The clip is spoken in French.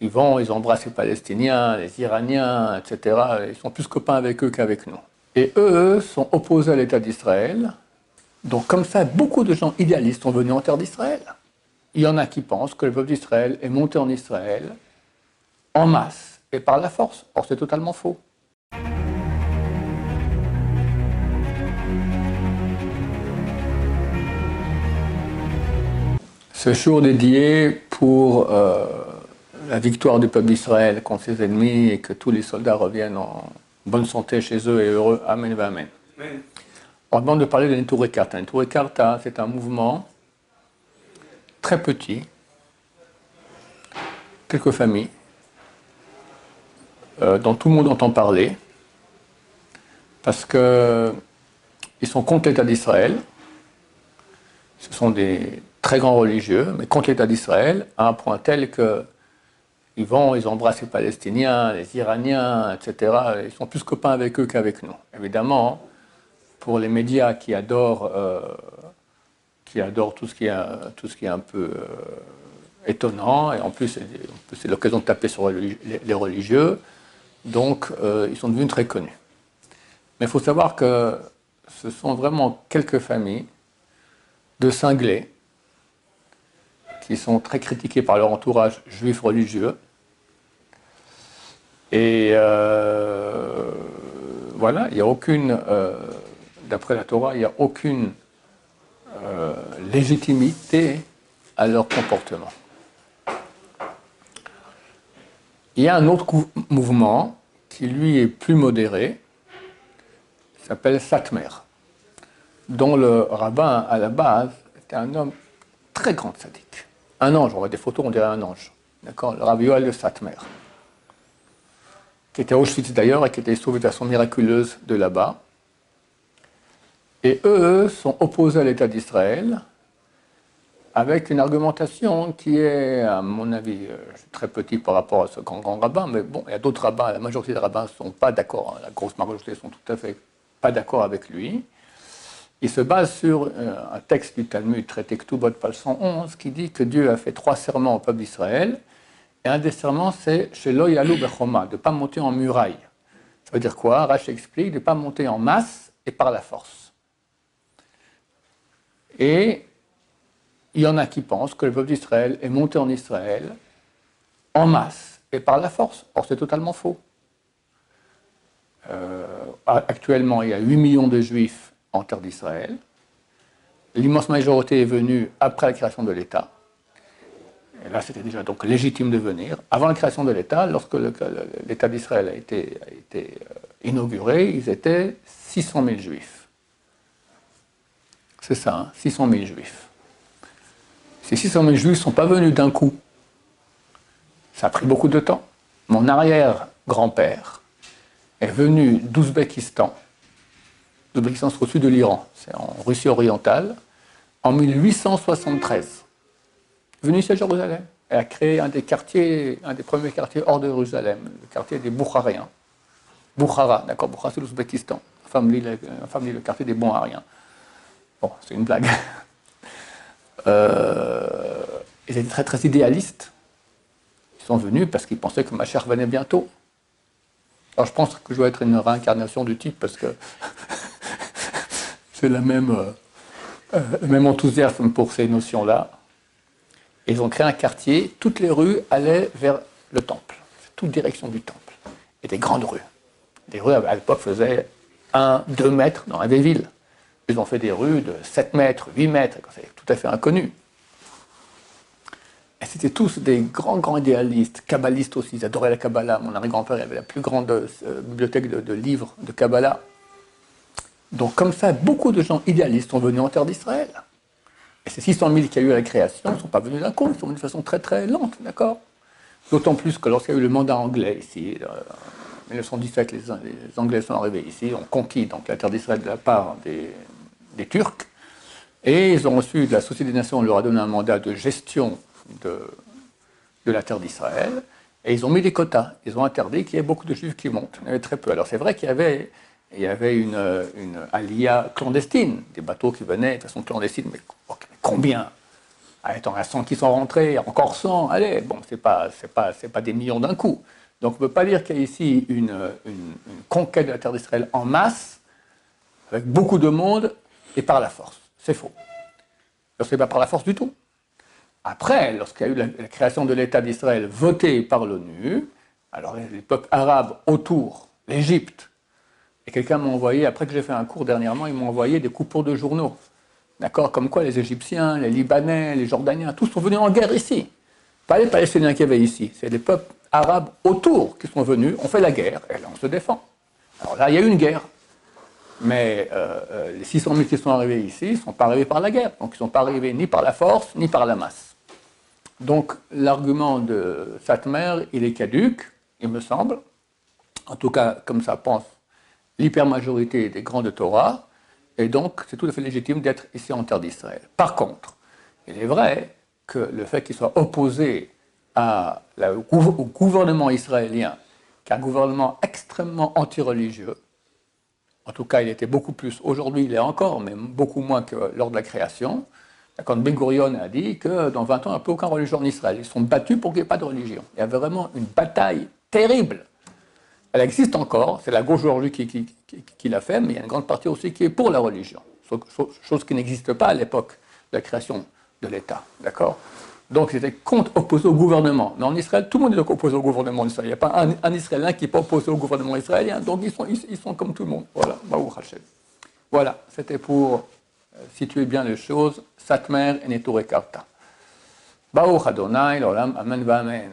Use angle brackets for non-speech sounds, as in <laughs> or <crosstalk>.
ils vont, ils embrassent les Palestiniens, les Iraniens, etc. Ils sont plus copains avec eux qu'avec nous. Et eux sont opposés à l'État d'Israël. Donc comme ça, beaucoup de gens idéalistes sont venus en terre d'Israël. Il y en a qui pensent que le peuple d'Israël est monté en Israël en masse et par la force. Or, c'est totalement faux. Ce jour dédié pour euh, la victoire du peuple d'Israël contre ses ennemis et que tous les soldats reviennent en bonne santé chez eux et heureux. Amen, amen. amen. On demande de parler de Neturei Karta. Neturei Karta, c'est un mouvement très petit, quelques familles, euh, dont tout le monde entend parler, parce qu'ils sont contre l'État d'Israël. Ce sont des très grands religieux, mais contre l'État d'Israël, à un point tel que ils vont, ils embrassent les Palestiniens, les Iraniens, etc. Ils sont plus copains avec eux qu'avec nous. Évidemment, pour les médias qui adorent, euh, qui adorent tout, ce qui est, tout ce qui est un peu euh, étonnant, et en plus, c'est l'occasion de taper sur les religieux, donc euh, ils sont devenus très connus. Mais il faut savoir que ce sont vraiment quelques familles de cinglés qui sont très critiqués par leur entourage juif religieux et euh, voilà, il n'y a aucune, euh, d'après la Torah, il n'y a aucune euh, légitimité à leur comportement. Il y a un autre mouvement qui, lui, est plus modéré, s'appelle Satmer, dont le rabbin, à la base, était un homme très grand sadique. Un ange, on voit des photos, on dirait un ange. D'accord? Le rabbi Yoel de Satmer qui était Auschwitz d'ailleurs et qui était sauvé de façon miraculeuse de là-bas. Et eux sont opposés à l'État d'Israël avec une argumentation qui est, à mon avis, euh, très petit par rapport à ce grand, grand rabbin, mais bon, il y a d'autres rabbins, la majorité des rabbins ne sont pas d'accord, hein, la grosse majorité sont tout à fait pas d'accord avec lui. Il se base sur euh, un texte du Talmud, traité Ktubot, page 111, qui dit que Dieu a fait trois serments au peuple d'Israël, et un des serments, c'est chez Loyalou Bechoma, de ne pas monter en muraille. Ça veut dire quoi? Rach explique de ne pas monter en masse et par la force. Et il y en a qui pensent que le peuple d'Israël est monté en Israël en masse et par la force. Or, c'est totalement faux. Euh, actuellement, il y a 8 millions de juifs en terre d'Israël. L'immense majorité est venue après la création de l'État. Et là, c'était déjà donc légitime de venir. Avant la création de l'État, lorsque l'État d'Israël a été, euh, inauguré, ils étaient 600 000 juifs. C'est ça, 600 hein, 000 juifs. Ces 600 000 juifs ne sont pas venus d'un coup. Ça a pris beaucoup de temps. Mon arrière-grand-père est venu d'Ouzbékistan. L'Ouzbékistan, c'est au sud de l'Iran, c'est en Russie orientale, en 1873 venu ici à Jérusalem et a créé un des quartiers, un des premiers quartiers hors de Jérusalem, le quartier des Boukhariens. Boukhara, d'accord, Boukhara c'est l'Ouzbékistan. Femme lit, le quartier des Bonhariens. Bon, c'est une blague. <laughs> Euh, ils étaient très très idéalistes. Ils sont venus parce qu'ils pensaient que ma chère venait bientôt. Alors je pense que je dois être une réincarnation du type parce que <laughs> c'est la même, euh, euh, le même enthousiasme pour ces notions-là ils ont créé un quartier, toutes les rues allaient vers le temple, toute direction du temple. Et des grandes rues. Des rues à l'époque faisaient 1, 2 mètres dans la villes. Ils ont fait des rues de 7 mètres, 8 mètres, c'est tout à fait inconnu. Et c'était tous des grands, grands idéalistes, kabbalistes aussi. Ils adoraient la Kabbalah. Mon arrière-grand-père avait la plus grande euh, bibliothèque de, de, livres de Kabbalah. Donc, comme ça, beaucoup de gens idéalistes sont venus en terre d'Israël. Et ces 600 000 qui a eu à la création ne sont pas venus d'un coup, ils sont venus de façon très très lente, d'accord? D'autant plus que lorsqu'il y a eu le mandat anglais ici, euh, en 1917, les, Anglais sont arrivés ici, ont conquis donc, la terre d'Israël de la part des, Turcs, et ils ont reçu de la Société des Nations, on leur a donné un mandat de gestion de, de la terre d'Israël, et ils ont mis des quotas. Ils ont interdit qu'il y ait beaucoup de juifs qui montent. Il y en avait très peu. Alors c'est vrai qu'il y avait, il y avait une, une alia clandestine, des bateaux qui venaient de façon clandestine, mais combien Attends, il y a 100 qui sont rentrés, encore 100, allez, bon, ce n'est pas, pas, des millions d'un coup. Donc on ne peut pas dire qu'il y a ici une, une, conquête de la terre d'Israël en masse, avec beaucoup de monde, et par la force. C'est faux. Ce n'est pas par la force du tout. Après, lorsqu'il y a eu la, création de l'État d'Israël votée par l'ONU, alors les peuples arabes autour, l'Égypte, et quelqu'un m'a envoyé, après que j'ai fait un cours dernièrement, ils m'ont envoyé des coupures de journaux. D'accord Comme quoi les Égyptiens, les Libanais, les Jordaniens, tous sont venus en guerre ici. Pas les Palestiniens qui avaient ici, c'est les peuples arabes autour qui sont venus, on fait la guerre, et là on se défend. Alors là, il y a eu une guerre. Mais euh, euh, les 600 000 qui sont arrivés ici ne sont pas arrivés par la guerre. Donc ils ne sont pas arrivés ni par la force, ni par la masse. Donc l'argument de Satmer, il est caduque, il me semble. En tout cas, comme ça pense l'hypermajorité des grands de Torah. Et donc, c'est tout à fait légitime d'être ici en terre d'Israël. Par contre, il est vrai que le fait qu'il soit opposé au gouvernement israélien, qui est un gouvernement extrêmement anti-religieux, en tout cas, il était beaucoup plus, aujourd'hui il est encore, mais beaucoup moins que lors de la création, quand Ben Gurion a dit que dans 20 ans, il n'y a plus aucune religion en Israël. Ils sont battus pour qu'il n'y ait pas de religion. Il y avait vraiment une bataille terrible. Elle existe encore, c'est la gauche aujourd'hui qui, l'a fait, mais il y a une grande partie aussi qui est pour la religion, chose qui n'existe pas à l'époque de la création de l'État. D'accord? Donc c'était contre, opposé au gouvernement. Mais en Israël, tout le monde est opposé au gouvernement israélien. Il n'y a pas un, Israélien qui n'est pas opposé au gouvernement israélien. Donc ils sont, ils, sont comme tout le monde. Voilà, Voilà, c'était pour euh, situer bien les choses. Satmer et Neture Karta. Baruch Adonai, l'olam, amen, amen.